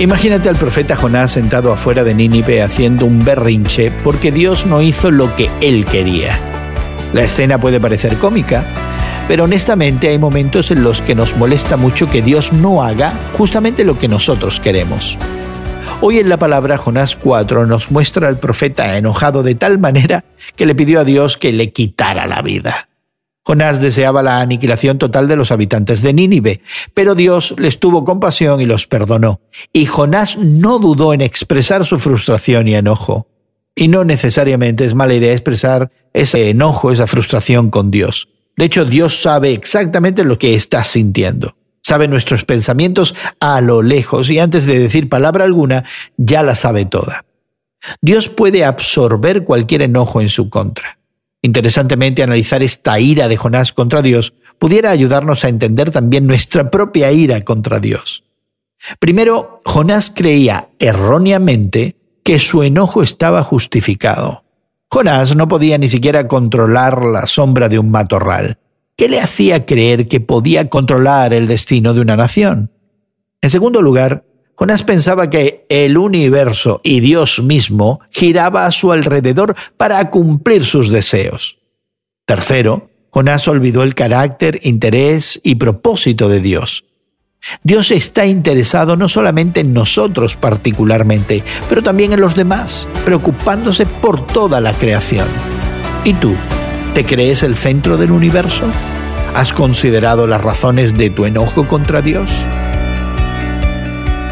Imagínate al profeta Jonás sentado afuera de Nínive haciendo un berrinche porque Dios no hizo lo que él quería. La escena puede parecer cómica, pero honestamente hay momentos en los que nos molesta mucho que Dios no haga justamente lo que nosotros queremos. Hoy en la palabra Jonás 4 nos muestra al profeta enojado de tal manera que le pidió a Dios que le quitara la vida. Jonás deseaba la aniquilación total de los habitantes de Nínive, pero Dios les tuvo compasión y los perdonó. Y Jonás no dudó en expresar su frustración y enojo. Y no necesariamente es mala idea expresar ese enojo, esa frustración con Dios. De hecho, Dios sabe exactamente lo que estás sintiendo. Sabe nuestros pensamientos a lo lejos y antes de decir palabra alguna, ya la sabe toda. Dios puede absorber cualquier enojo en su contra. Interesantemente, analizar esta ira de Jonás contra Dios pudiera ayudarnos a entender también nuestra propia ira contra Dios. Primero, Jonás creía erróneamente que su enojo estaba justificado. Jonás no podía ni siquiera controlar la sombra de un matorral. ¿Qué le hacía creer que podía controlar el destino de una nación? En segundo lugar, Jonás pensaba que el universo y Dios mismo giraba a su alrededor para cumplir sus deseos. Tercero, Jonás olvidó el carácter, interés y propósito de Dios. Dios está interesado no solamente en nosotros particularmente, pero también en los demás, preocupándose por toda la creación. ¿Y tú? ¿Te crees el centro del universo? ¿Has considerado las razones de tu enojo contra Dios?